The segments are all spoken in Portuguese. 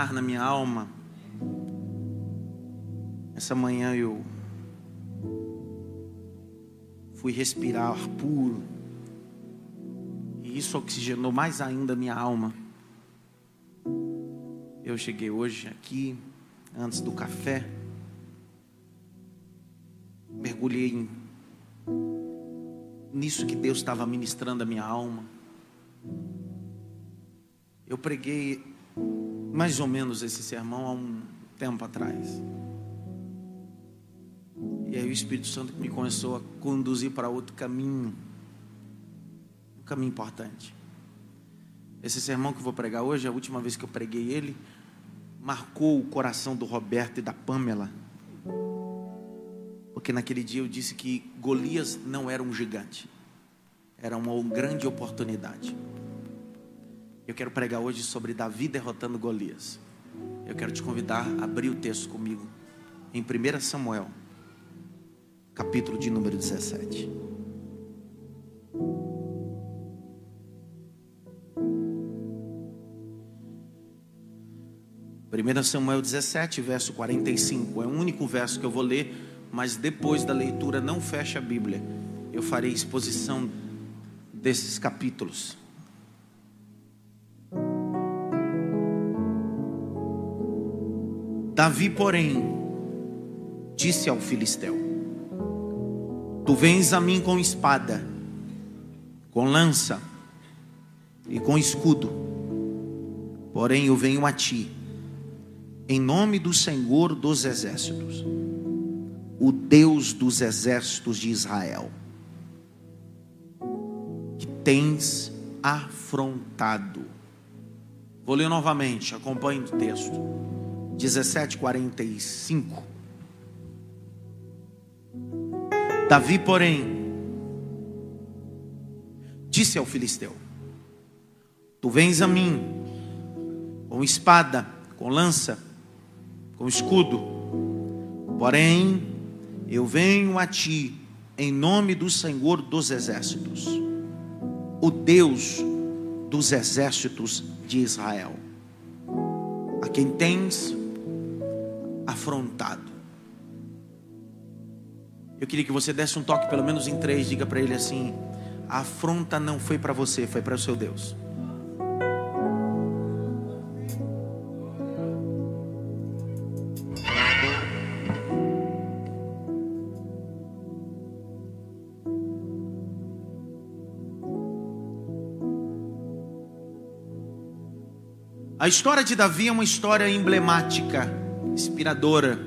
ar na minha alma. Essa manhã eu fui respirar ar puro. E isso oxigenou mais ainda a minha alma. Eu cheguei hoje aqui, antes do café, mergulhei nisso que Deus estava ministrando a minha alma. Eu preguei mais ou menos esse sermão há um tempo atrás. E aí o Espírito Santo me começou a conduzir para outro caminho. Um caminho importante. Esse sermão que eu vou pregar hoje, a última vez que eu preguei ele, marcou o coração do Roberto e da Pamela. Porque naquele dia eu disse que Golias não era um gigante, era uma grande oportunidade. Eu quero pregar hoje sobre Davi derrotando Golias. Eu quero te convidar a abrir o texto comigo em 1 Samuel, capítulo de número 17. 1 Samuel 17, verso 45. É o único verso que eu vou ler, mas depois da leitura não fecha a Bíblia. Eu farei exposição desses capítulos. Davi, porém, disse ao filisteu: Tu vens a mim com espada, com lança e com escudo, porém eu venho a ti em nome do Senhor dos exércitos, o Deus dos exércitos de Israel, que tens afrontado. Vou ler novamente, acompanhe o texto. 17:45. Davi, porém, disse ao filisteu: Tu vens a mim com espada, com lança com escudo. Porém, eu venho a ti em nome do Senhor dos exércitos, o Deus dos exércitos de Israel, a quem tens afrontado. Eu queria que você desse um toque, pelo menos em três, diga para ele assim: a afronta não foi para você, foi para o seu Deus. A história de Davi é uma história emblemática, inspiradora,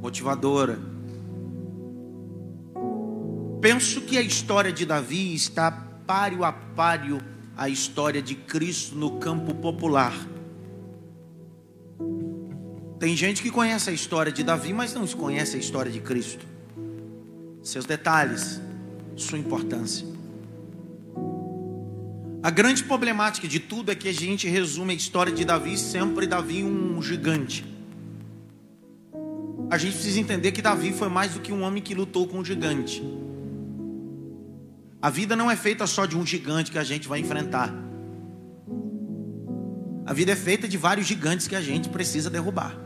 motivadora. Penso que a história de Davi está páreo a páreo a história de Cristo no campo popular. Tem gente que conhece a história de Davi, mas não conhece a história de Cristo. Seus detalhes, sua importância. A grande problemática de tudo é que a gente resume a história de Davi sempre Davi um gigante. A gente precisa entender que Davi foi mais do que um homem que lutou com um gigante. A vida não é feita só de um gigante que a gente vai enfrentar. A vida é feita de vários gigantes que a gente precisa derrubar.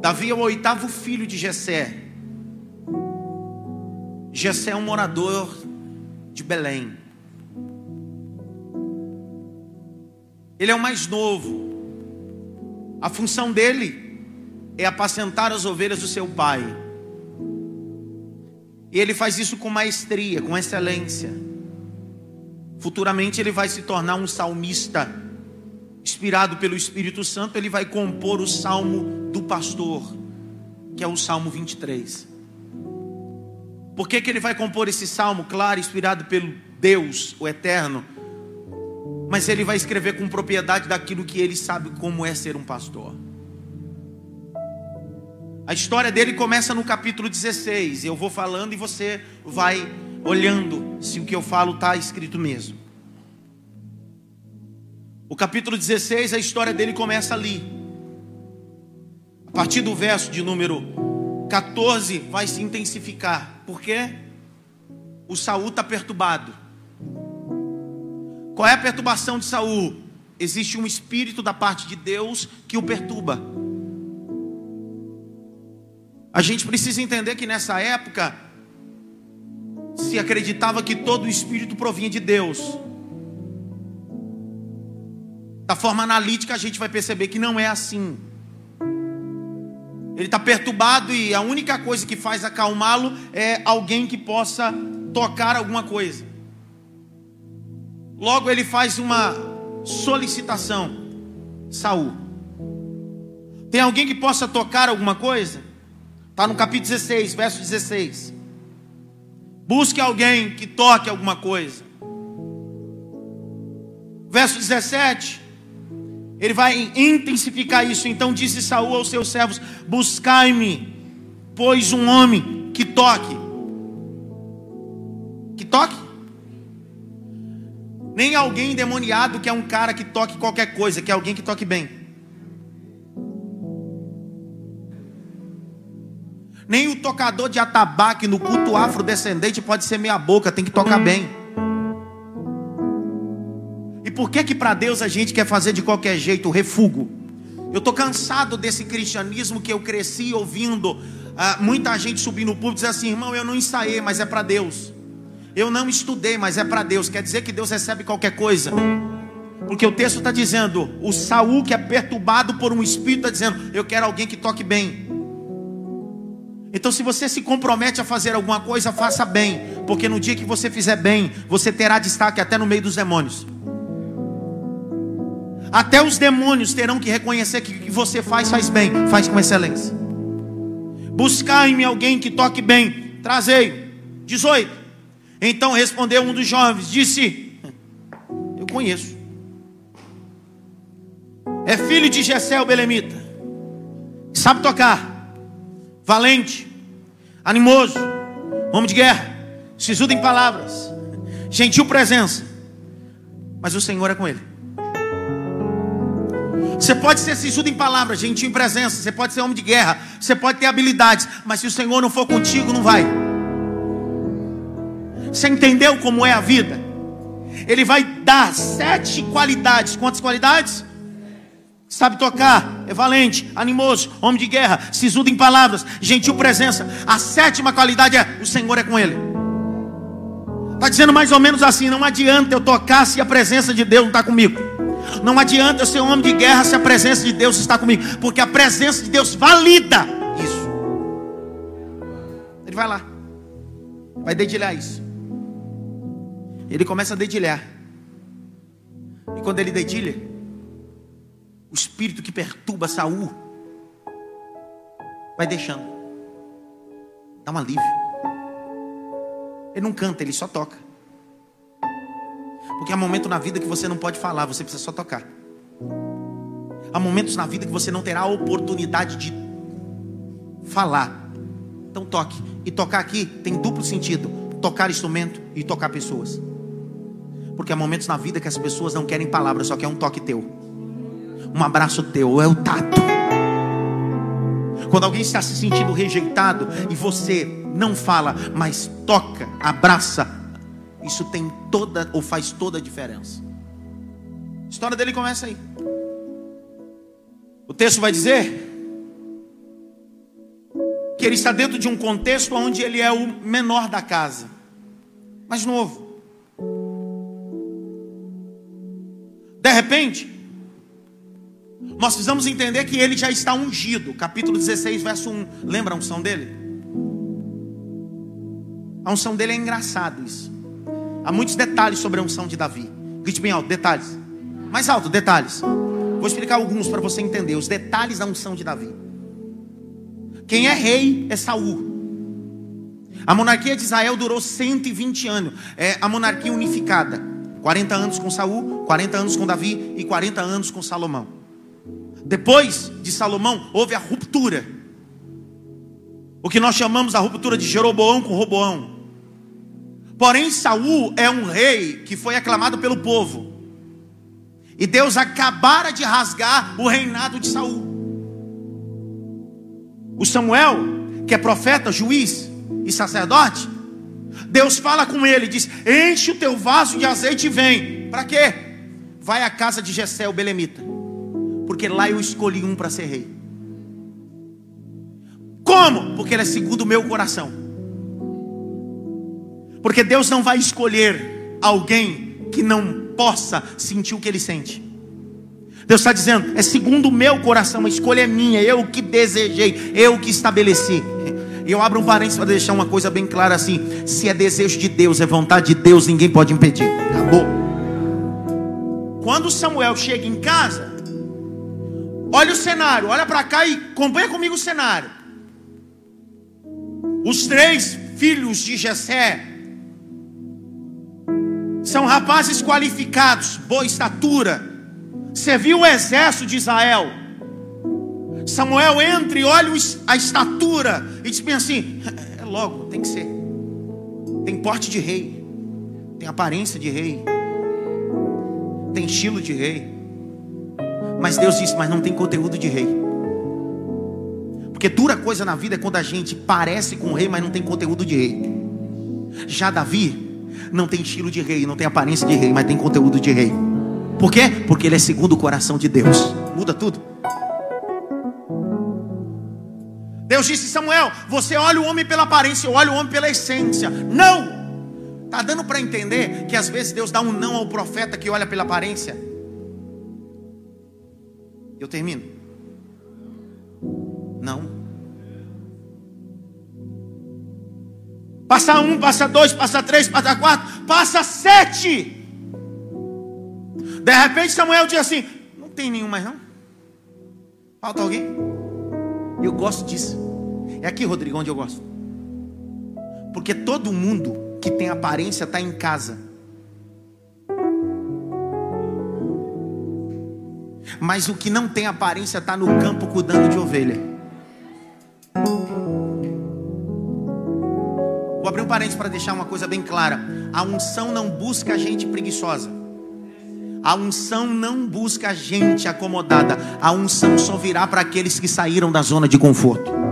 Davi é o oitavo filho de Jessé. Jessé é um morador de Belém. Ele é o mais novo. A função dele é apacentar as ovelhas do seu pai. E ele faz isso com maestria, com excelência. Futuramente ele vai se tornar um salmista. Inspirado pelo Espírito Santo, ele vai compor o salmo do pastor, que é o Salmo 23. Por que, que ele vai compor esse salmo, claro, inspirado pelo Deus, o Eterno? Mas ele vai escrever com propriedade daquilo que ele sabe como é ser um pastor. A história dele começa no capítulo 16. Eu vou falando e você vai olhando se o que eu falo está escrito mesmo. O capítulo 16, a história dele começa ali. A partir do verso de número 14 vai se intensificar. Por quê? O Saul está perturbado. Qual é a perturbação de Saul? existe um espírito da parte de Deus que o perturba. A gente precisa entender que nessa época se acreditava que todo o espírito provinha de Deus. Da forma analítica a gente vai perceber que não é assim. Ele está perturbado e a única coisa que faz acalmá-lo é alguém que possa tocar alguma coisa. Logo ele faz uma solicitação. Saul. Tem alguém que possa tocar alguma coisa? Está no capítulo 16, verso 16. Busque alguém que toque alguma coisa. Verso 17. Ele vai intensificar isso. Então disse Saul aos seus servos: Buscai-me, pois um homem que toque. Que toque? Nem alguém endemoniado que é um cara que toque qualquer coisa, que é alguém que toque bem. Nem o tocador de atabaque no culto afrodescendente pode ser meia boca, tem que tocar bem. E por que que para Deus a gente quer fazer de qualquer jeito refugo? Eu estou cansado desse cristianismo que eu cresci ouvindo ah, muita gente subir no púlpito e dizer assim, irmão, eu não ensaiei, mas é para Deus. Eu não estudei, mas é para Deus. Quer dizer que Deus recebe qualquer coisa. Porque o texto está dizendo, o Saul que é perturbado por um espírito está dizendo, eu quero alguém que toque bem. Então, se você se compromete a fazer alguma coisa, faça bem, porque no dia que você fizer bem, você terá destaque até no meio dos demônios. Até os demônios terão que reconhecer que o que você faz, faz bem, faz com excelência. Buscar-me alguém que toque bem, trazei. 18. Então respondeu um dos jovens, disse: Eu conheço. É filho de Gessé o Belemita. Sabe tocar. Valente, animoso, homem de guerra, sisudo em palavras, gentil presença. Mas o Senhor é com ele. Você pode ser sisudo em palavras, gentil em presença, você pode ser homem de guerra, você pode ter habilidades, mas se o Senhor não for contigo, não vai. Você entendeu como é a vida? Ele vai dar sete qualidades. Quantas qualidades? Sabe tocar, é valente, animoso, homem de guerra, sisudo em palavras, gentil presença. A sétima qualidade é: o Senhor é com ele. Está dizendo mais ou menos assim: não adianta eu tocar se a presença de Deus não está comigo. Não adianta eu ser um homem de guerra se a presença de Deus está comigo, porque a presença de Deus valida isso. Ele vai lá, vai dedilhar isso. Ele começa a dedilhar. E quando ele dedilha, o espírito que perturba Saul vai deixando. Dá um alívio. Ele não canta, ele só toca. Porque há momentos na vida que você não pode falar, você precisa só tocar. Há momentos na vida que você não terá a oportunidade de falar. Então toque. E tocar aqui tem duplo sentido: tocar instrumento e tocar pessoas. Porque há momentos na vida que as pessoas não querem palavras, só querem um toque teu. Um abraço teu, é o tato. Quando alguém está se sentindo rejeitado e você não fala, mas toca, abraça, isso tem toda ou faz toda a diferença. A história dele começa aí. O texto vai dizer que ele está dentro de um contexto onde ele é o menor da casa, mais novo. De repente, nós precisamos entender que ele já está ungido. Capítulo 16, verso 1. Lembra a unção dele? A unção dele é engraçado isso. Há muitos detalhes sobre a unção de Davi. Grite bem alto, detalhes. Mais alto, detalhes. Vou explicar alguns para você entender os detalhes da unção de Davi. Quem é rei é Saul. A monarquia de Israel durou 120 anos. É a monarquia unificada. 40 anos com Saul, 40 anos com Davi e 40 anos com Salomão. Depois de Salomão, houve a ruptura. O que nós chamamos a ruptura de Jeroboão com Roboão. Porém, Saul é um rei que foi aclamado pelo povo. E Deus acabara de rasgar o reinado de Saul. O Samuel, que é profeta, juiz e sacerdote, Deus fala com ele, diz: Enche o teu vaso de azeite e vem. Para quê? vai à casa de Jessé, o belemita, porque lá eu escolhi um para ser rei. Como? Porque ele é segundo o meu coração. Porque Deus não vai escolher alguém que não possa sentir o que ele sente. Deus está dizendo, é segundo o meu coração, a escolha é minha, eu que desejei, eu que estabeleci. Eu abro um parênteses para deixar uma coisa bem clara assim: se é desejo de Deus, é vontade de Deus, ninguém pode impedir. Acabou. Quando Samuel chega em casa, olha o cenário, olha para cá e acompanha comigo o cenário. Os três filhos de Jessé são rapazes qualificados, boa estatura, serviu o exército de Israel. Samuel entra e olha a estatura e diz bem assim: é logo, tem que ser. Tem porte de rei, tem aparência de rei, tem estilo de rei. Mas Deus disse: mas não tem conteúdo de rei. Porque dura coisa na vida é quando a gente parece com o rei, mas não tem conteúdo de rei. Já Davi não tem estilo de rei, não tem aparência de rei, mas tem conteúdo de rei. Por quê? Porque ele é segundo o coração de Deus. Muda tudo. Deus disse Samuel: Você olha o homem pela aparência, eu olho o homem pela essência. Não! Está dando para entender que às vezes Deus dá um não ao profeta que olha pela aparência? Eu termino. Não. Passa um, passa dois, passa três, passa quatro, passa sete. De repente Samuel diz assim: Não tem nenhum mais não? Falta alguém? Eu gosto disso. É aqui, Rodrigo, onde eu gosto. Porque todo mundo que tem aparência está em casa. Mas o que não tem aparência está no campo cuidando de ovelha. Vou abrir um parênteses para deixar uma coisa bem clara. A unção não busca gente preguiçosa. A unção não busca gente acomodada. A unção só virá para aqueles que saíram da zona de conforto.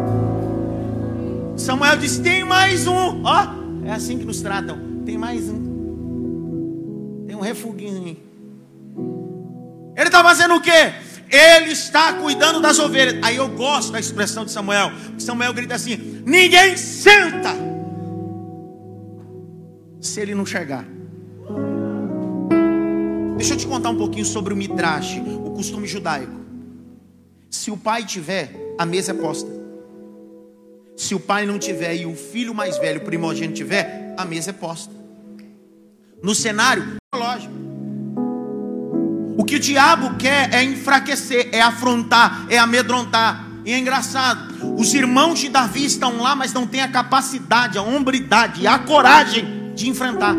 Samuel disse: Tem mais um. Ó, é assim que nos tratam. Tem mais um. Tem um refuguinho. Ele está fazendo o quê? Ele está cuidando das ovelhas. Aí eu gosto da expressão de Samuel. Samuel grita assim: Ninguém senta se ele não chegar. Deixa eu te contar um pouquinho sobre o midrash, o costume judaico. Se o pai tiver, a mesa é posta. Se o pai não tiver e o filho mais velho, primogênito tiver, a mesa é posta. No cenário, lógico. O que o diabo quer é enfraquecer, é afrontar, é amedrontar. E é engraçado, os irmãos de Davi estão lá, mas não têm a capacidade, a hombridade, a coragem de enfrentar.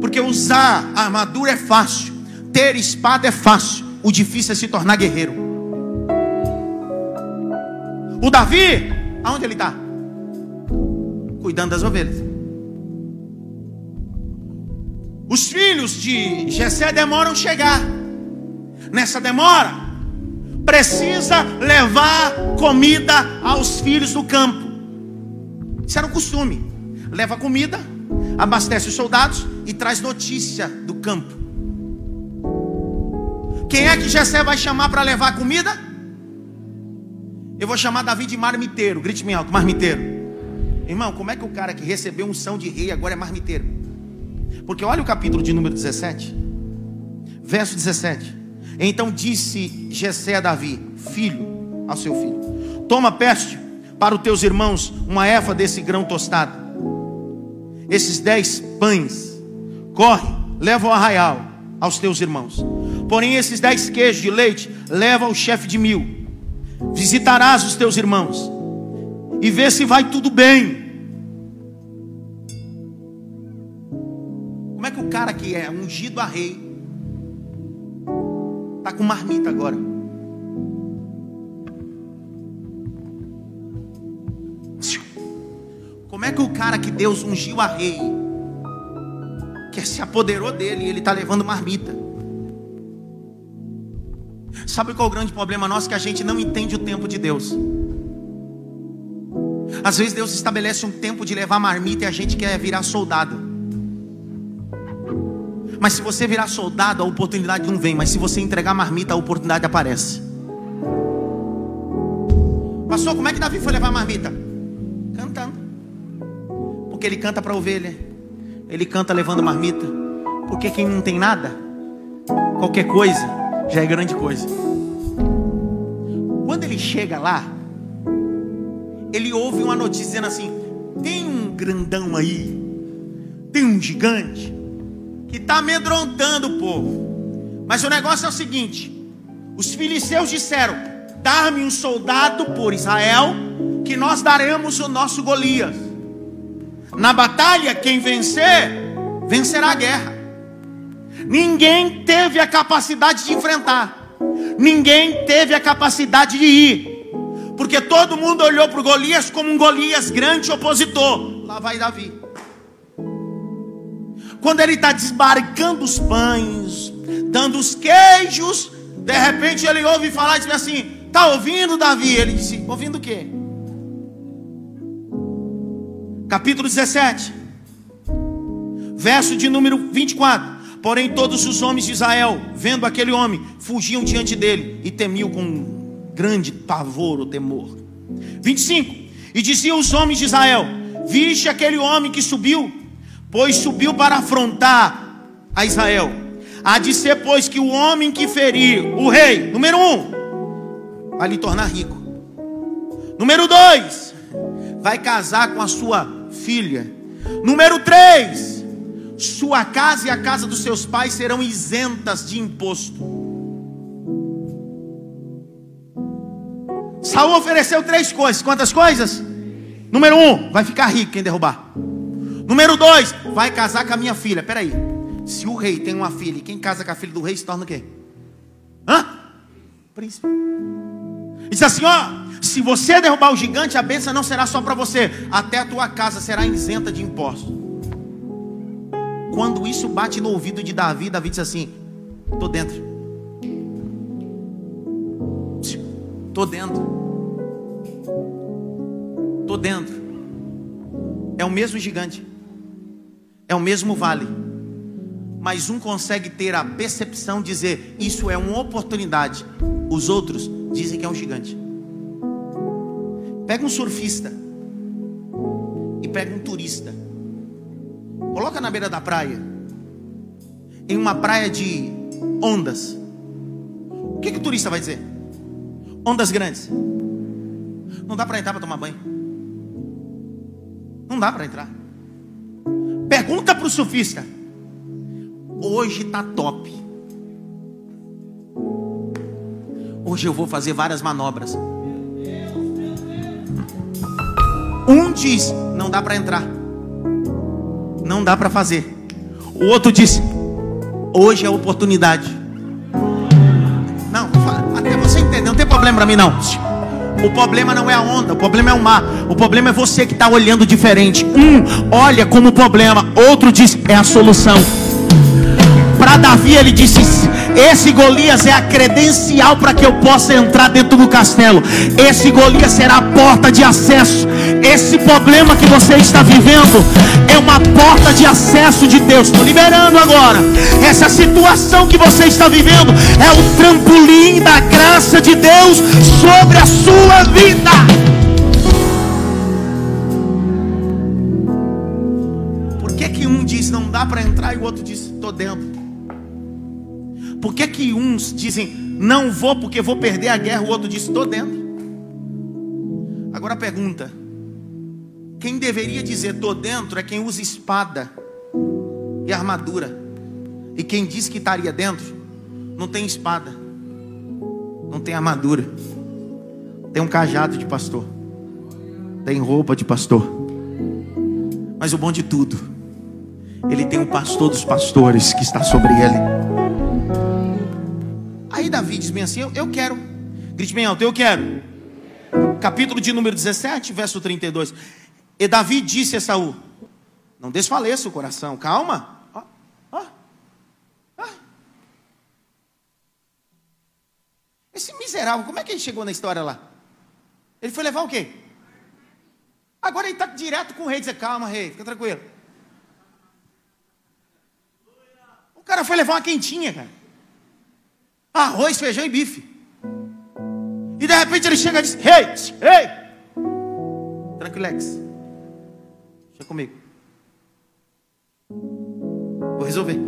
Porque usar armadura é fácil, ter espada é fácil, o difícil é se tornar guerreiro. O Davi, aonde ele está? Cuidando das ovelhas. Os filhos de Jessé demoram a chegar. Nessa demora, precisa levar comida aos filhos do campo. Isso era um costume. Leva comida, abastece os soldados e traz notícia do campo. Quem é que Jessé vai chamar para levar comida? Eu vou chamar Davi de marmiteiro. Grite bem alto, marmiteiro. Irmão, como é que o cara que recebeu unção de rei agora é marmiteiro? Porque olha o capítulo de número 17, verso 17. Então disse Jessé a Davi, filho, ao seu filho: Toma peste para os teus irmãos uma efa desse grão tostado. Esses dez pães, corre, leva ao arraial aos teus irmãos. Porém, esses dez queijos de leite, leva ao chefe de mil. Visitarás os teus irmãos e vê se vai tudo bem Como é que o cara que é ungido a rei está com marmita agora? Como é que o cara que Deus ungiu a rei, que se apoderou dele, ele está levando marmita? Sabe qual é o grande problema nosso? Que a gente não entende o tempo de Deus. Às vezes Deus estabelece um tempo de levar marmita e a gente quer virar soldado. Mas se você virar soldado, a oportunidade não vem. Mas se você entregar marmita, a oportunidade aparece. Pastor, como é que Davi foi levar marmita? Cantando. Porque ele canta para a ovelha. Ele canta levando marmita. Porque quem não tem nada, qualquer coisa, já é grande coisa. Quando ele chega lá, ele ouve uma notícia dizendo assim: tem um grandão aí, tem um gigante que está amedrontando o povo. Mas o negócio é o seguinte: os filisteus disseram: dar-me um soldado por Israel, que nós daremos o nosso Golias. Na batalha, quem vencer, vencerá a guerra. Ninguém teve a capacidade de enfrentar, ninguém teve a capacidade de ir, porque todo mundo olhou para o Golias como um Golias grande opositor. Lá vai Davi. Quando ele está desbarcando os pães, dando os queijos, de repente ele ouve falar e diz assim: Está ouvindo, Davi? Ele disse: Ouvindo o quê? Capítulo 17, verso de número 24. Porém, todos os homens de Israel, vendo aquele homem, fugiam diante dele e temiam com grande pavor ou temor. 25. E diziam os homens de Israel: Viste aquele homem que subiu pois subiu para afrontar a Israel. Há de ser, pois, que o homem que ferir o rei, número um, vai lhe tornar rico. Número dois, vai casar com a sua filha. Número três, sua casa e a casa dos seus pais serão isentas de imposto. Saul ofereceu três coisas. Quantas coisas? Número um, vai ficar rico quem derrubar. Número dois, vai casar com a minha filha. Peraí. Se o rei tem uma filha quem casa com a filha do rei se torna o quê? Hã? Príncipe. Diz assim: ó. Se você derrubar o gigante, a bênção não será só para você, até a tua casa será isenta de impostos. Quando isso bate no ouvido de Davi, Davi diz assim: Estou dentro. Estou dentro. Estou dentro. É o mesmo gigante é o mesmo vale. Mas um consegue ter a percepção de dizer isso é uma oportunidade. Os outros dizem que é um gigante. Pega um surfista e pega um turista. Coloca na beira da praia. Em uma praia de ondas. O que, que o turista vai dizer? Ondas grandes. Não dá para entrar para tomar banho. Não dá para entrar. Pergunta para o surfista. Hoje está top. Hoje eu vou fazer várias manobras. Um diz: não dá para entrar. Não dá para fazer. O outro diz: hoje é a oportunidade. Não, até você entender, não tem problema para mim não. O problema não é a onda, o problema é o mar. O problema é você que está olhando diferente. Um olha como problema, outro diz é a solução. Para Davi ele disse: Esse Golias é a credencial para que eu possa entrar dentro do castelo. Esse Golias será a porta de acesso. Esse problema que você está vivendo é uma porta de acesso de Deus. Estou liberando agora. Essa situação que você está vivendo é o trampolim da graça de Deus sobre a sua vida. Por que, que um diz não dá para entrar e o outro diz estou dentro? Por que, que uns dizem não vou porque vou perder a guerra, o outro diz estou dentro? Agora a pergunta: quem deveria dizer estou dentro é quem usa espada e armadura. E quem diz que estaria dentro, não tem espada, não tem armadura, tem um cajado de pastor, tem roupa de pastor. Mas o bom de tudo, ele tem o pastor dos pastores que está sobre ele. Aí Davi diz bem assim: Eu, eu quero, grite bem alto, eu quero. Capítulo de número 17, verso 32. E Davi disse a Saul: Não desfaleça o coração, calma. Esse miserável, como é que ele chegou na história lá? Ele foi levar o quê? Agora ele está direto com o rei, dizer, calma, rei, fica tranquilo. O cara foi levar uma quentinha, cara. Arroz, feijão e bife. E de repente ele chega e diz: Ei, ei, tranquilex, deixa comigo. Vou resolver.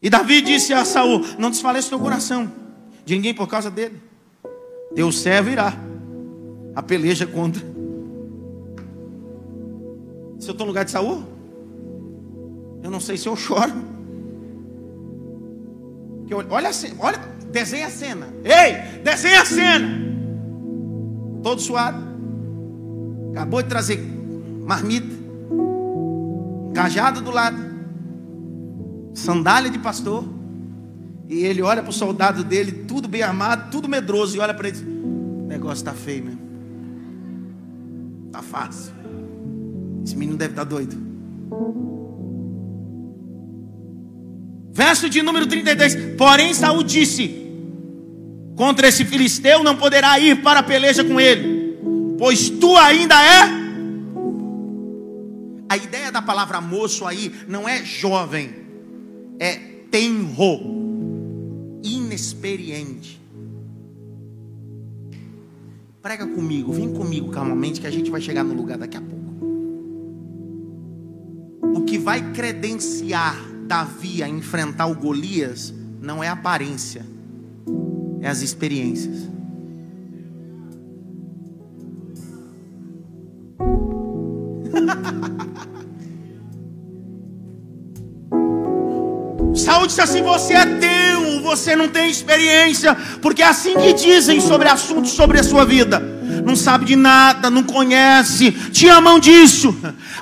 E Davi disse a Saul: Não desfaleça teu coração de ninguém por causa dele. Teu servo irá a peleja contra. Se eu estou no lugar de Saul, eu não sei se eu choro. Olha, olha, desenha a cena. Ei, desenha a cena. Todo suado. Acabou de trazer marmita. Cajado do lado. Sandália de pastor. E ele olha para o soldado dele, tudo bem armado, tudo medroso, e olha para ele O negócio está feio mesmo. Está fácil. Esse menino deve estar tá doido. Verso de número 33. Porém, Saul disse: Contra esse filisteu não poderá ir para a peleja com ele, pois tu ainda é. A ideia da palavra moço aí não é jovem, é tenro, inexperiente. Prega comigo, vem comigo calmamente que a gente vai chegar no lugar daqui a pouco. O que vai credenciar Davi a enfrentar o Golias não é aparência, é as experiências. Saúl disse assim: Você é teu, você não tem experiência, porque é assim que dizem sobre assuntos sobre a sua vida. Não sabe de nada, não conhece, te amam disso,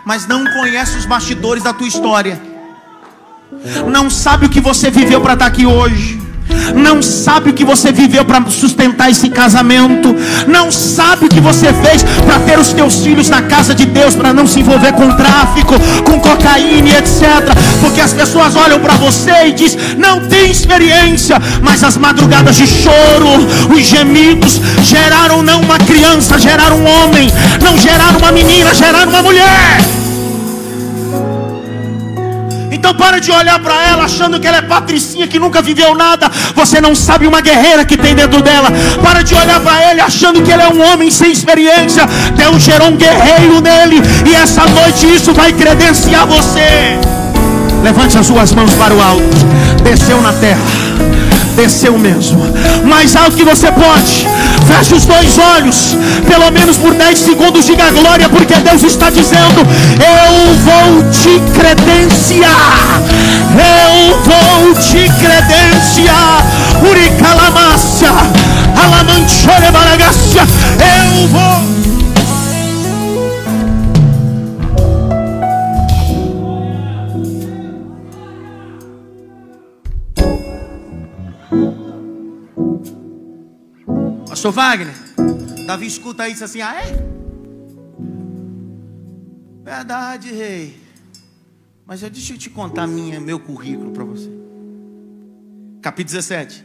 mas não conhece os bastidores da tua história. Não sabe o que você viveu para estar aqui hoje não sabe o que você viveu para sustentar esse casamento, não sabe o que você fez para ter os teus filhos na casa de Deus, para não se envolver com tráfico, com cocaína etc. Porque as pessoas olham para você e diz: não tem experiência, mas as madrugadas de choro, os gemidos geraram não uma criança, geraram um homem, não geraram uma menina, geraram uma mulher. Então para de olhar para ela achando que ela é patricinha que nunca viveu nada. Você não sabe uma guerreira que tem dentro dela. Para de olhar para ele achando que ele é um homem sem experiência. Deus gerou um guerreiro nele e essa noite isso vai credenciar você. Levante as suas mãos para o alto. Desceu na terra. Desceu mesmo. Mais alto que você pode. Feche os dois olhos. Pelo menos por 10 segundos. Diga glória. Porque Deus está dizendo: Eu vou te credenciar. Eu vou te credenciar. Uricalamácia. Alamanchore. Eu vou. Pastor Wagner, Davi escuta isso assim, ah é? Verdade, rei. Mas deixa eu te contar minha, meu currículo para você. Capítulo 17,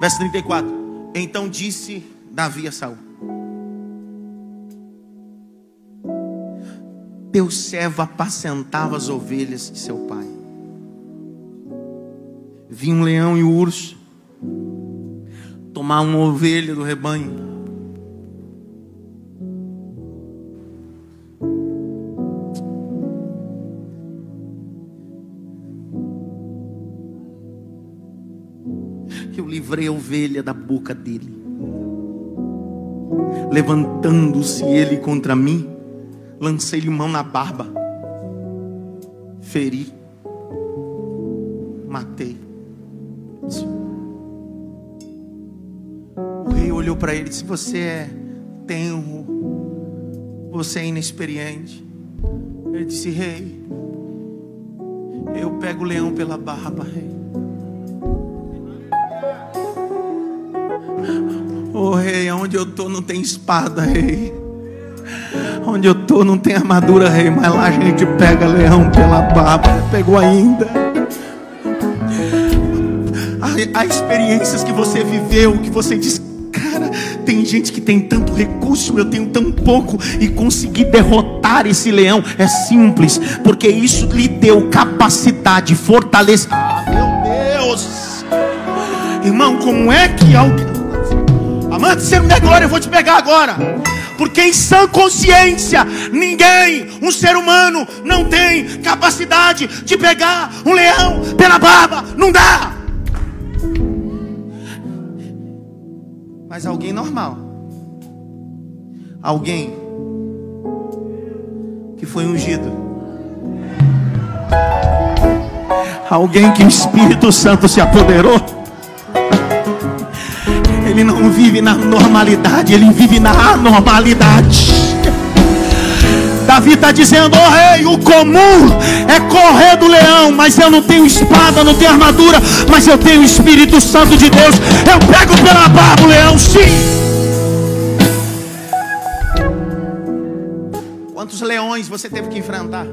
verso 34. Então disse Davi a Saul: Teu servo apacentava as ovelhas de seu pai. Vinha um leão e um urso tomar uma ovelha do rebanho. Eu livrei a ovelha da boca dele. Levantando-se ele contra mim, lancei-lhe mão na barba, feri, matei. Para ele e disse: Você é tenro, você é inexperiente. Ele disse: Rei, eu pego o leão pela barba, rei. Oh, rei, onde eu estou não tem espada, rei. Onde eu estou não tem armadura, rei. Mas lá a gente pega leão pela barba. Pegou ainda. Há, há experiências que você viveu, que você diz tem gente que tem tanto recurso, eu tenho tão pouco, e consegui derrotar esse leão é simples, porque isso lhe deu capacidade, fortaleza. Ah, meu Deus! Irmão, como é que alguém. Amante, você não der glória, eu vou te pegar agora. Porque em sã consciência, ninguém, um ser humano, não tem capacidade de pegar um leão pela barba. Não dá. Mas alguém normal. Alguém que foi ungido. Alguém que o Espírito Santo se apoderou. Ele não vive na normalidade, ele vive na anormalidade. Davi está dizendo: oh, rei, o comum é correr do leão, mas eu não tenho espada, não tenho armadura, mas eu tenho o Espírito Santo de Deus. Eu pego pela barba o leão, sim. Quantos leões você teve que enfrentar?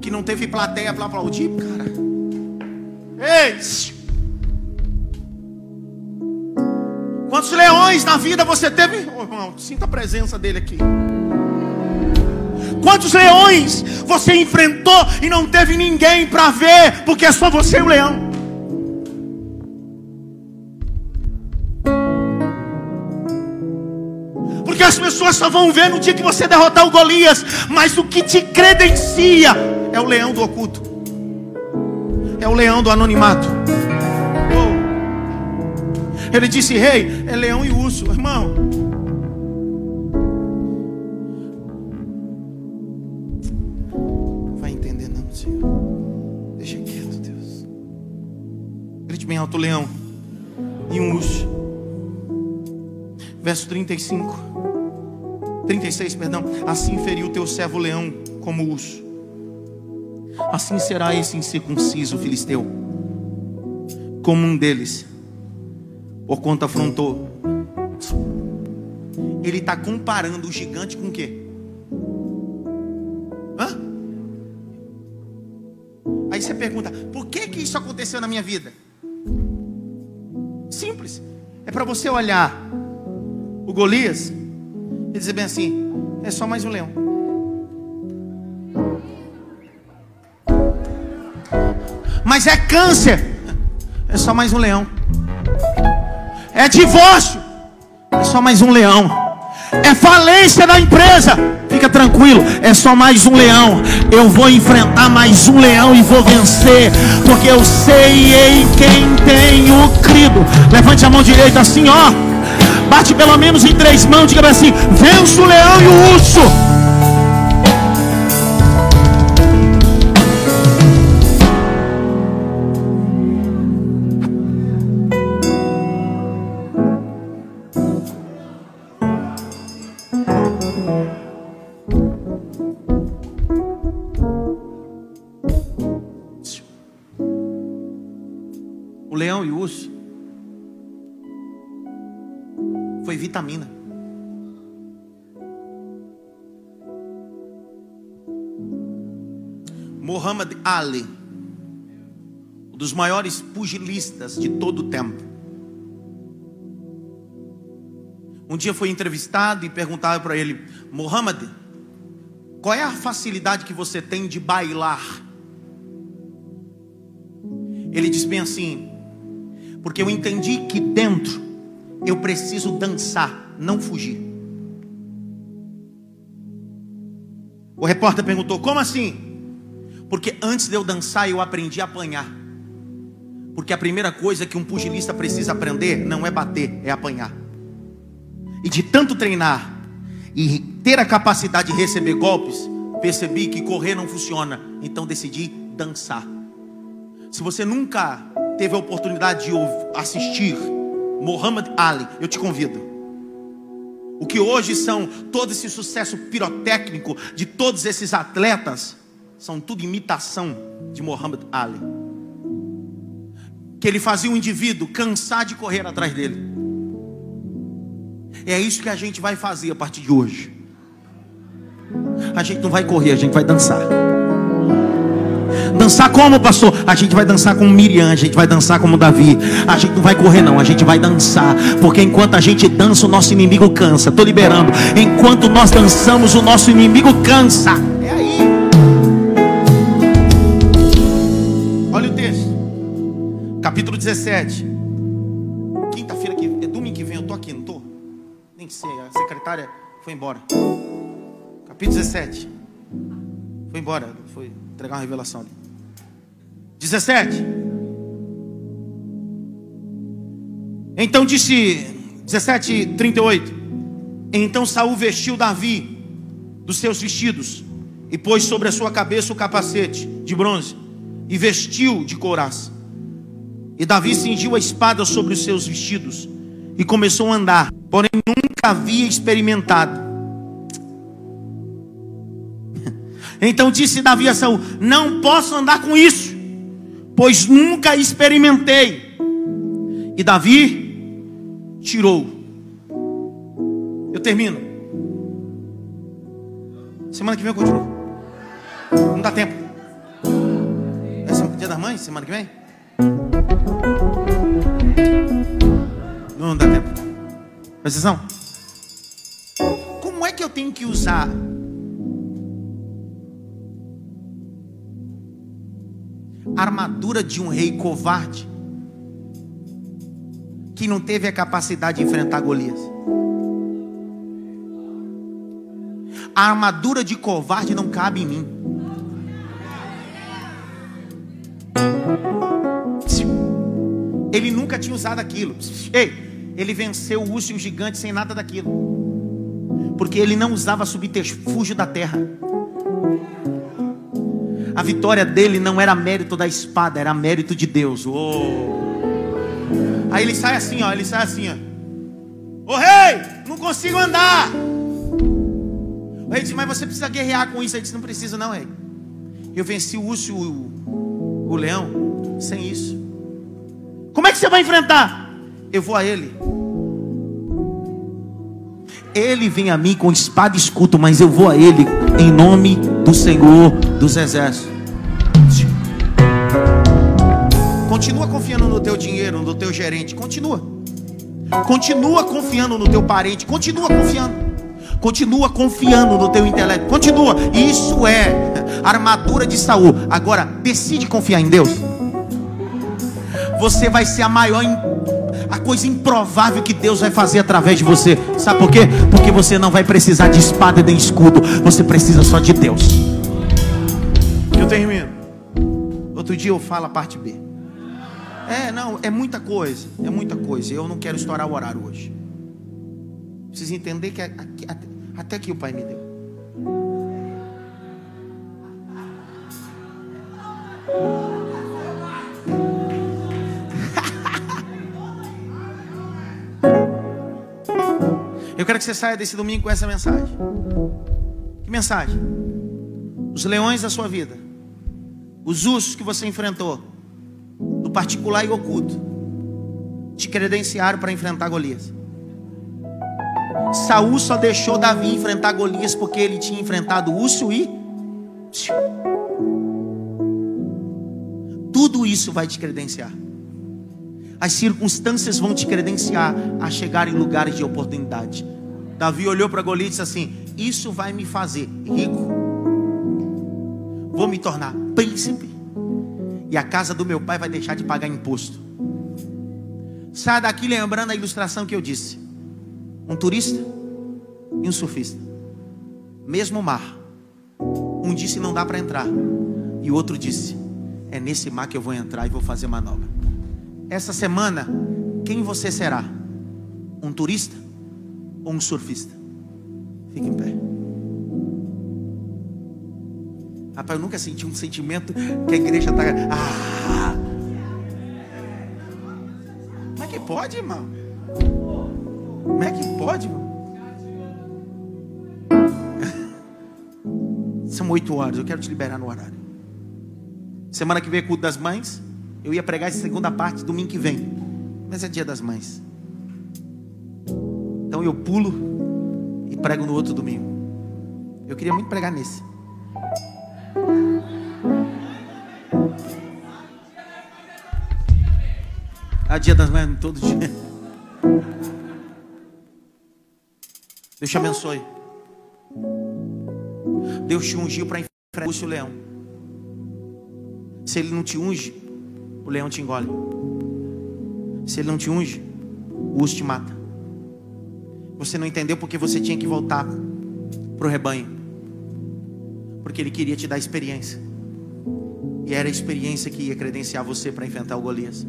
Que não teve plateia para aplaudir, cara. Ei! Quantos leões na vida você teve? Oh, irmão, sinta a presença dele aqui. Quantos leões você enfrentou e não teve ninguém para ver, porque é só você e o leão? Porque as pessoas só vão ver no dia que você derrotar o Golias, mas o que te credencia é o leão do oculto, é o leão do anonimato. Ele disse: Rei, é leão e urso, irmão. Vai entender, não, Senhor. Deixa quieto, Deus. Grite bem alto: leão e um urso. Verso 35. 36, perdão. Assim feriu teu servo leão como urso. Assim será esse incircunciso filisteu, como um deles por conta afrontou. Ele está comparando o gigante com o quê? Hã? Aí você pergunta: por que que isso aconteceu na minha vida? Simples. É para você olhar o Golias e dizer bem assim: é só mais um leão. Mas é câncer. É só mais um leão. É divórcio. É só mais um leão. É falência da empresa. Fica tranquilo, é só mais um leão. Eu vou enfrentar mais um leão e vou vencer, porque eu sei em quem tenho crido. Levante a mão direita assim, ó. Bate pelo menos em três mãos, diga assim: venço o leão e o urso. Vitamina. Muhammad Ali, um dos maiores pugilistas de todo o tempo. Um dia foi entrevistado e perguntaram para ele: Muhammad, qual é a facilidade que você tem de bailar? Ele disse bem assim: porque eu entendi que dentro eu preciso dançar, não fugir. O repórter perguntou: Como assim? Porque antes de eu dançar, eu aprendi a apanhar. Porque a primeira coisa que um pugilista precisa aprender não é bater, é apanhar. E de tanto treinar e ter a capacidade de receber golpes, percebi que correr não funciona. Então decidi dançar. Se você nunca teve a oportunidade de assistir Muhammad Ali, eu te convido. O que hoje são todo esse sucesso pirotécnico de todos esses atletas, são tudo imitação de Muhammad Ali. Que ele fazia o indivíduo cansar de correr atrás dele. É isso que a gente vai fazer a partir de hoje. A gente não vai correr, a gente vai dançar. Dançar como, pastor? A gente vai dançar como Miriam, a gente vai dançar como Davi. A gente não vai correr, não, a gente vai dançar. Porque enquanto a gente dança, o nosso inimigo cansa. Estou liberando. Enquanto nós dançamos, o nosso inimigo cansa. É aí. Olha o texto. Capítulo 17. Quinta-feira que é domingo que vem, eu tô aqui, não tô? Nem sei, a secretária foi embora. Capítulo 17. Foi embora, foi entregar uma revelação ali. 17. Então disse 17, 38. Então Saul vestiu Davi dos seus vestidos e pôs sobre a sua cabeça o capacete de bronze e vestiu de couraça. E Davi cingiu a espada sobre os seus vestidos e começou a andar, porém nunca havia experimentado Então disse Davi a Saul: Não posso andar com isso, pois nunca experimentei. E Davi tirou. Eu termino. Semana que vem eu continuo. Não dá tempo. É dia das mães? Semana que vem? Não dá tempo. Presta atenção. Como é que eu tenho que usar armadura de um rei covarde que não teve a capacidade de enfrentar Golias. A armadura de covarde não cabe em mim. Ele nunca tinha usado aquilo. Ei, ele venceu o urso e o gigante sem nada daquilo. Porque ele não usava subterfúgio da terra. A vitória dele não era mérito da espada, era mérito de Deus. Oh. Aí ele sai assim, ó, ele sai assim, ó. Ô rei, não consigo andar. O rei disse, mas você precisa guerrear com isso. Ele disse, não precisa não, rei. Eu venci o urso e o, o leão sem isso. Como é que você vai enfrentar? Eu vou a ele. Ele vem a mim com espada e escudo, mas eu vou a ele em nome do Senhor dos Exércitos. Continua confiando no teu dinheiro, no teu gerente, continua. Continua confiando no teu parente, continua confiando. Continua confiando no teu intelecto, continua. Isso é armadura de Saul. Agora decide confiar em Deus. Você vai ser a maior a coisa improvável que Deus vai fazer através de você. Sabe por quê? Porque você não vai precisar de espada nem escudo, você precisa só de Deus. Eu termino. Outro dia eu falo a parte B. É, não, é muita coisa, é muita coisa. Eu não quero estourar o horário hoje. Precisa entender que até, até que o Pai me deu. Eu quero que você saia desse domingo com essa mensagem. Que mensagem? Os leões da sua vida, os ursos que você enfrentou, no particular e oculto, te credenciaram para enfrentar Golias. Saul só deixou Davi enfrentar Golias porque ele tinha enfrentado urso e tudo isso vai te credenciar. As circunstâncias vão te credenciar a chegar em lugares de oportunidade. Davi olhou para Golias e disse assim: Isso vai me fazer rico. Vou me tornar príncipe. E a casa do meu pai vai deixar de pagar imposto. Sai daqui lembrando a ilustração que eu disse: um turista e um surfista. Mesmo mar. Um disse não dá para entrar. E o outro disse: É nesse mar que eu vou entrar e vou fazer manobra. Essa semana, quem você será? Um turista ou um surfista? Fique em pé. Rapaz, eu nunca senti um sentimento que a igreja está. Ah! Como é que pode, irmão? Como é que pode, irmão? São oito horas, eu quero te liberar no horário. Semana que vem é culto das mães. Eu ia pregar essa segunda parte domingo que vem, mas é dia das mães. Então eu pulo e prego no outro domingo. Eu queria muito pregar nesse. A dia das mães todo dia. Deus te abençoe. Deus te ungiu para enfrentar o leão. Se ele não te unge, o leão te engole. Se ele não te unge, o urso te mata. Você não entendeu porque você tinha que voltar para o rebanho. Porque ele queria te dar experiência. E era a experiência que ia credenciar você para enfrentar o Golias.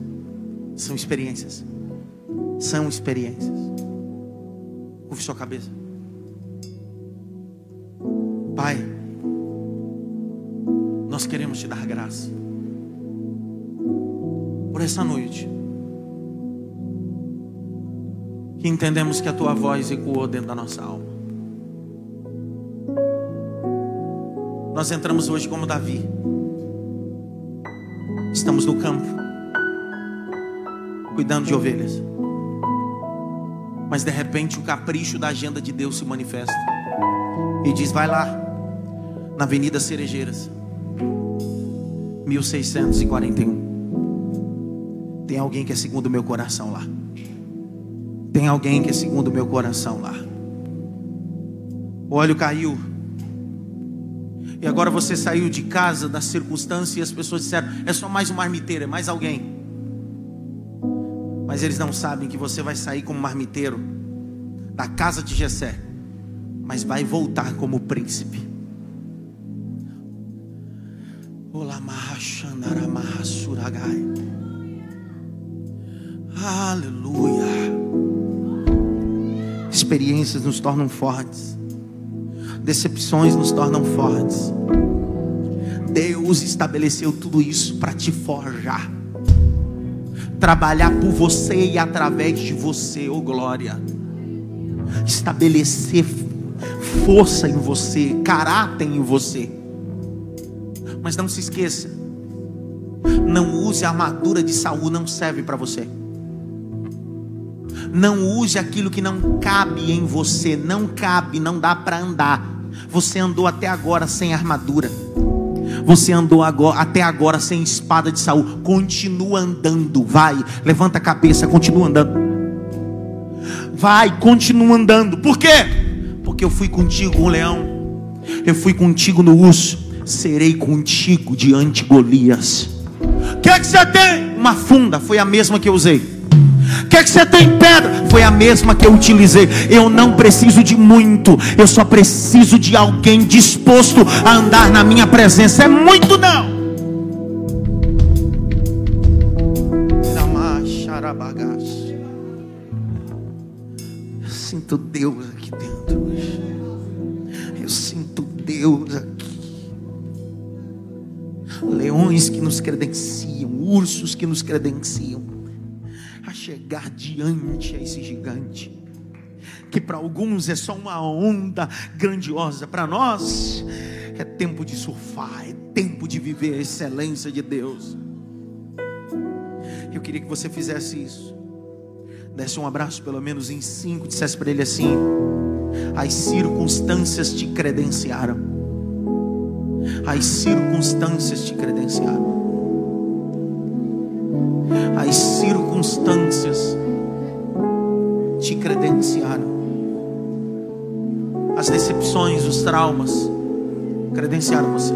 São experiências. São experiências. Curve sua cabeça. Pai, nós queremos te dar graça por essa noite. Que entendemos que a tua voz ecoou dentro da nossa alma. Nós entramos hoje como Davi. Estamos no campo, cuidando de ovelhas. Mas de repente o capricho da agenda de Deus se manifesta e diz: Vai lá, na Avenida Cerejeiras, 1641. Alguém que é segundo o meu coração lá. Tem alguém que é segundo o meu coração lá. O óleo caiu. E agora você saiu de casa, das circunstâncias, e as pessoas disseram: é só mais um marmiteiro, é mais alguém. Mas eles não sabem que você vai sair como marmiteiro da casa de Jessé, mas vai voltar como príncipe. Aleluia. Experiências nos tornam fortes. Decepções nos tornam fortes. Deus estabeleceu tudo isso para te forjar. Trabalhar por você e através de você, oh glória. Estabelecer força em você, caráter em você. Mas não se esqueça, não use a armadura de Saul, não serve para você. Não use aquilo que não cabe em você, não cabe, não dá para andar. Você andou até agora sem armadura. Você andou agora, até agora sem espada de Saul. Continua andando, vai. Levanta a cabeça, continua andando. Vai, continua andando. Por quê? Porque eu fui contigo, um leão. Eu fui contigo no urso. Serei contigo diante Golias. O que, é que você tem? Uma funda, foi a mesma que eu usei. Que, é que você tem pedra? Foi a mesma que eu utilizei. Eu não preciso de muito, eu só preciso de alguém disposto a andar na minha presença. É muito não. Eu sinto Deus aqui dentro hoje. Eu sinto Deus aqui. Leões que nos credenciam, ursos que nos credenciam chegar diante a esse gigante, que para alguns é só uma onda grandiosa, para nós é tempo de surfar, é tempo de viver a excelência de Deus. Eu queria que você fizesse isso, desse um abraço pelo menos em cinco, dissesse para ele assim: as circunstâncias te credenciaram, as circunstâncias te credenciaram as circunstâncias te credenciaram. As decepções, os traumas credenciaram você.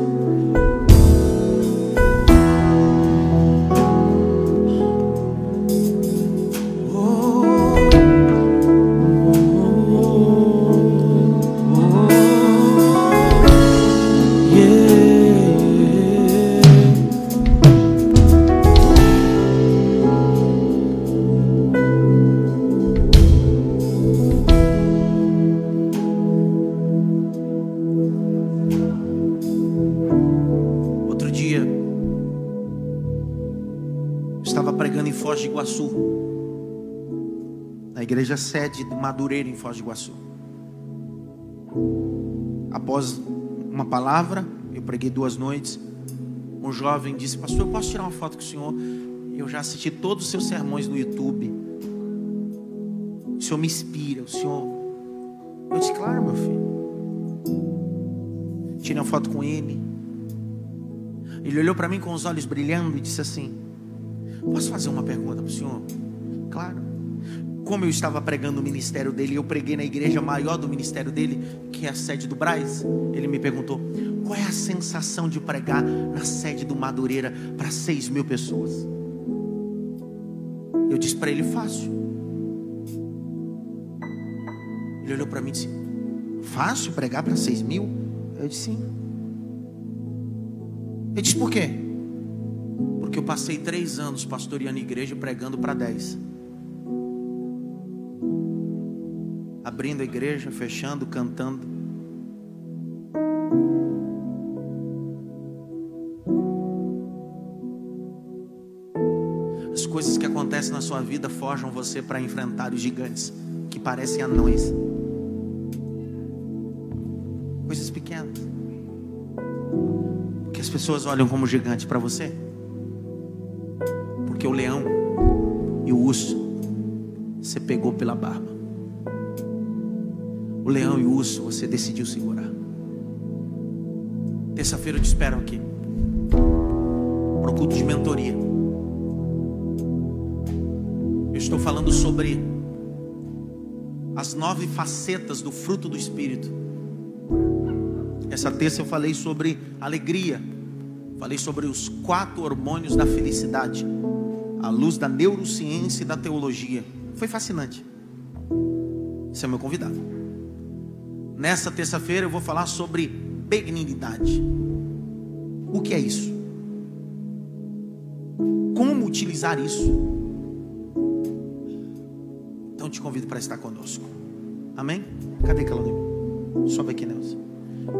Igreja sede do Madureira em Foz do Iguaçu. Após uma palavra, eu preguei duas noites. Um jovem disse: Pastor, eu posso tirar uma foto com o senhor? Eu já assisti todos os seus sermões no YouTube. O senhor me inspira, o senhor. Eu disse: Claro, meu filho. Tirei uma foto com ele. Ele olhou para mim com os olhos brilhando e disse assim: Posso fazer uma pergunta para o senhor? Claro. Como eu estava pregando o ministério dele, eu preguei na igreja maior do ministério dele, que é a sede do Braz. Ele me perguntou: qual é a sensação de pregar na sede do Madureira para seis mil pessoas? Eu disse para ele: fácil. Ele olhou para mim e disse: fácil pregar para seis mil? Eu disse: sim. Ele disse: por quê? Porque eu passei três anos pastoreando igreja pregando para dez. Abrindo a igreja, fechando, cantando. As coisas que acontecem na sua vida forjam você para enfrentar os gigantes que parecem anões. Coisas pequenas. Que as pessoas olham como gigante para você. Porque o leão e o urso você pegou pela barba o leão e o urso você decidiu segurar. Terça-feira eu te espero aqui. Para o culto de mentoria. Eu estou falando sobre as nove facetas do fruto do Espírito. Essa terça eu falei sobre alegria. Falei sobre os quatro hormônios da felicidade. À luz da neurociência e da teologia. Foi fascinante. Esse é meu convidado. Nessa terça-feira eu vou falar sobre benignidade. O que é isso? Como utilizar isso? Então te convido para estar conosco. Amém? Cadê Claudinho? Sobe aqui, Nelson.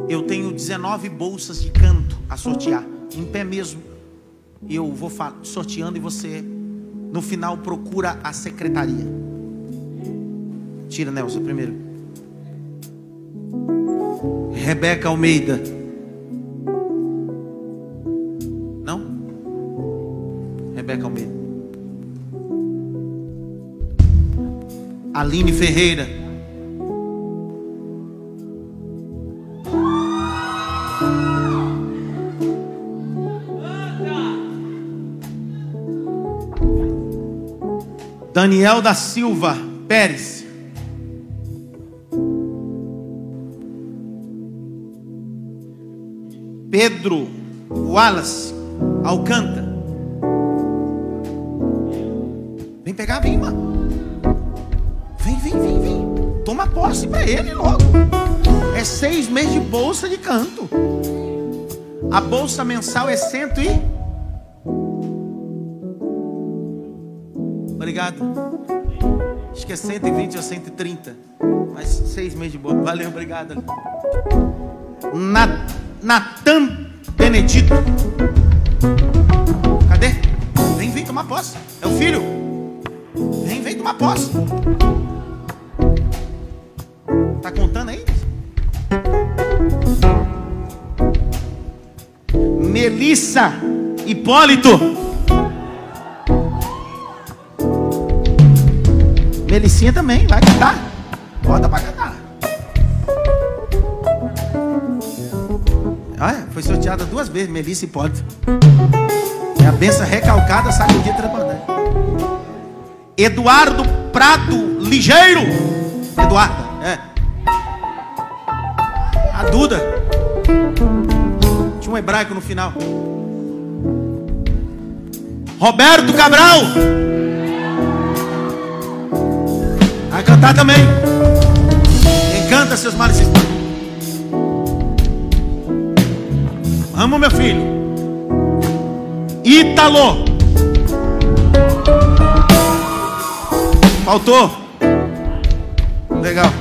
Eu tenho 19 bolsas de canto a sortear, em pé mesmo. Eu vou sorteando e você, no final, procura a secretaria. Tira, Nelson, primeiro. Rebeca Almeida. Não? Rebeca Almeida. Aline Ferreira. Daniel da Silva Pérez. Pedro Wallace Alcântara. Vem pegar, vem, mano. Vem, vem, vem, vem. Toma posse para ele logo. É seis meses de bolsa de canto. A bolsa mensal é cento e. Obrigado. Acho que é 120 ou 130. Mas seis meses de bolsa. Valeu, obrigado. Nada. Natan Benedito. Cadê? Vem, vem tomar posse. É o filho. Vem, vem tomar posse. Tá contando aí? Melissa Hipólito. Melicinha também, vai cantar. Bota pra cantar. Ah, foi sorteada duas vezes, Melissa e Hipólito. É a benção recalcada, sacudida transbordante. Eduardo Prado Ligeiro. Eduardo, é. A Duda. Tinha um hebraico no final. Roberto Cabral. Vai cantar também. Encanta seus males Amo meu filho. Ítalo. Faltou. Legal.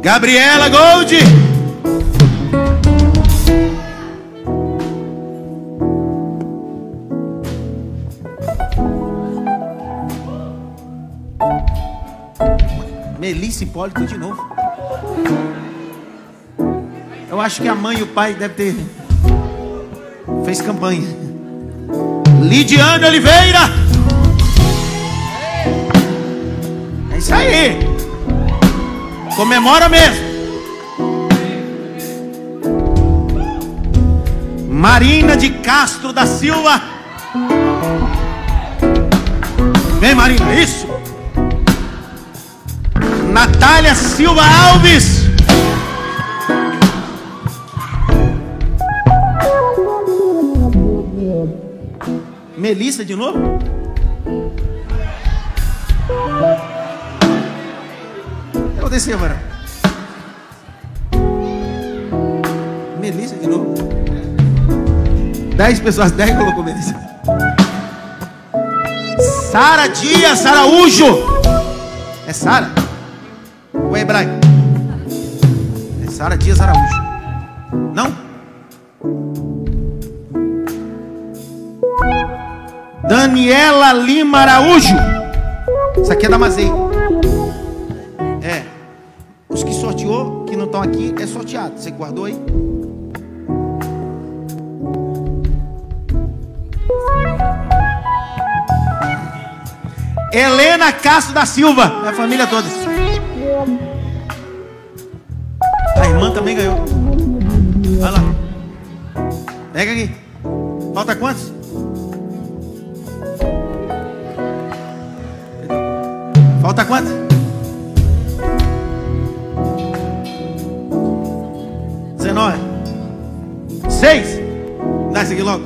Gabriela Gold. Melissa Hipólito de novo. Acho que a mãe e o pai devem ter fez campanha. Lidiane Oliveira. É isso aí. Comemora mesmo. Marina de Castro da Silva. Vem, Marina, isso. Natália Silva Alves. Melissa de novo? Eu vou descer, mano. Melissa de novo. Dez pessoas, dez colocou Melissa. Sara Dias Araújo. É Sara? Ou é hebraico? É Sara Dias Araújo. Não? Daniela Lima Araújo. Isso aqui é da Mazei. É. Os que sorteou, que não estão aqui, é sorteado. Você guardou aí? Helena Castro da Silva. É a família toda. A irmã também ganhou. Vai lá. Pega aqui. Falta quantos? Falta quantos? Dezenove. Seis. Dá isso aqui logo.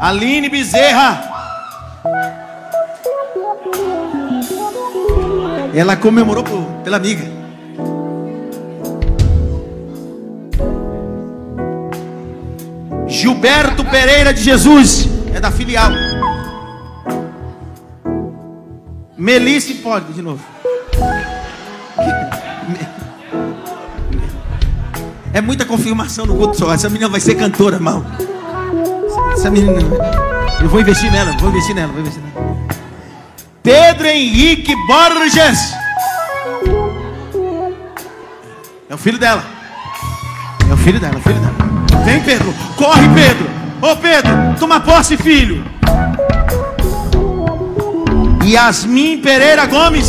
Aline Bezerra. Ela comemorou por, pela amiga. Gilberto Pereira de Jesus. É da filial. Melissa pode de novo. É muita confirmação no culto só. Essa menina vai ser cantora, mal. Essa menina. Eu vou investir nela, vou investir nela, vou investir nela. Pedro Henrique Borges. É o filho dela. É o filho dela, é o filho dela. Vem, Pedro. Corre, Pedro. Ô, Pedro, toma posse, filho. Yasmin Pereira Gomes.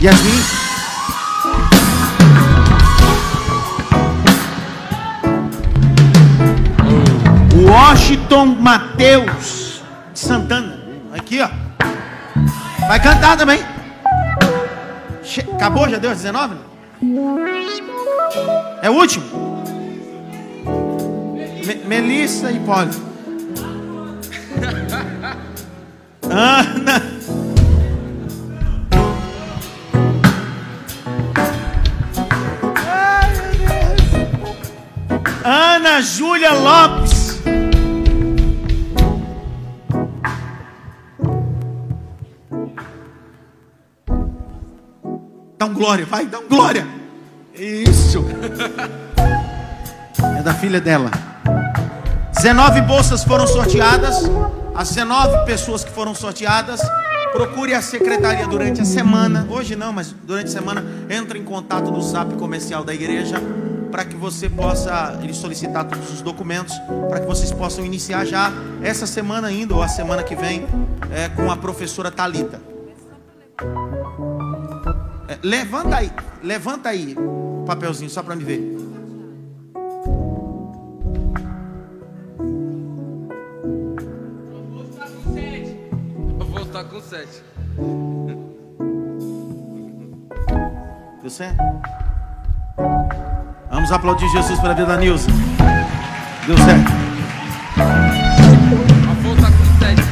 Yasmin. Washington Mateus Santana. Aqui, ó. Vai cantar também. Che- Acabou? Já deu as 19? É o último? Me- Melissa e Poli. Ana. Ana Júlia Lopes. Dá um glória, vai, dá um glória. Isso. É da filha dela. 19 bolsas foram sorteadas. As 19 pessoas que foram sorteadas, procure a secretaria durante a semana. Hoje não, mas durante a semana, entre em contato no zap comercial da igreja para que você possa solicitar todos os documentos para que vocês possam iniciar já essa semana ainda ou a semana que vem é, com a professora Talita. É, levanta aí, levanta aí o papelzinho só para me ver. Com 7. Deu certo? Vamos aplaudir Jesus pela vida da Nilza. Deu certo. Eu vou estar com 7.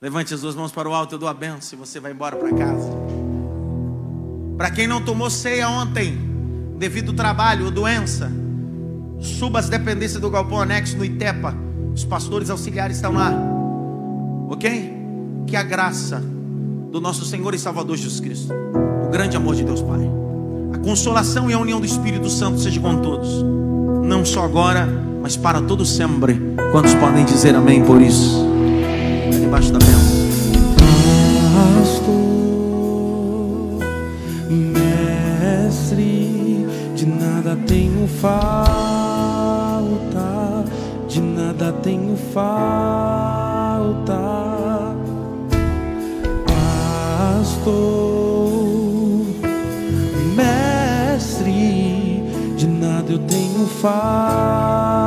Levante as duas mãos para o alto, eu dou a benção e você vai embora para casa. Para quem não tomou ceia ontem, devido ao trabalho ou doença, suba as dependências do galpão anexo no Itepa. Os pastores auxiliares estão lá. Ok? Que a graça do nosso Senhor e Salvador Jesus Cristo, o grande amor de Deus Pai, a consolação e a união do Espírito Santo seja com todos, não só agora, mas para todos sempre. Quantos podem dizer amém por isso? Está debaixo da bênção. Pastor, mestre, de nada tenho falta, de nada tenho falta. estou, mestre, de nada eu tenho falta,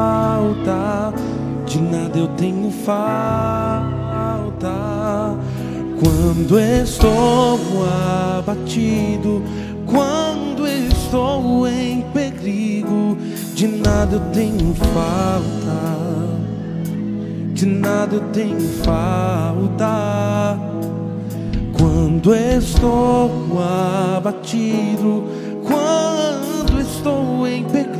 de nada eu tenho falta. Quando estou abatido, quando estou em perigo, de nada eu tenho falta, de nada eu tenho falta. Quando estou abatido, quando estou em perigo,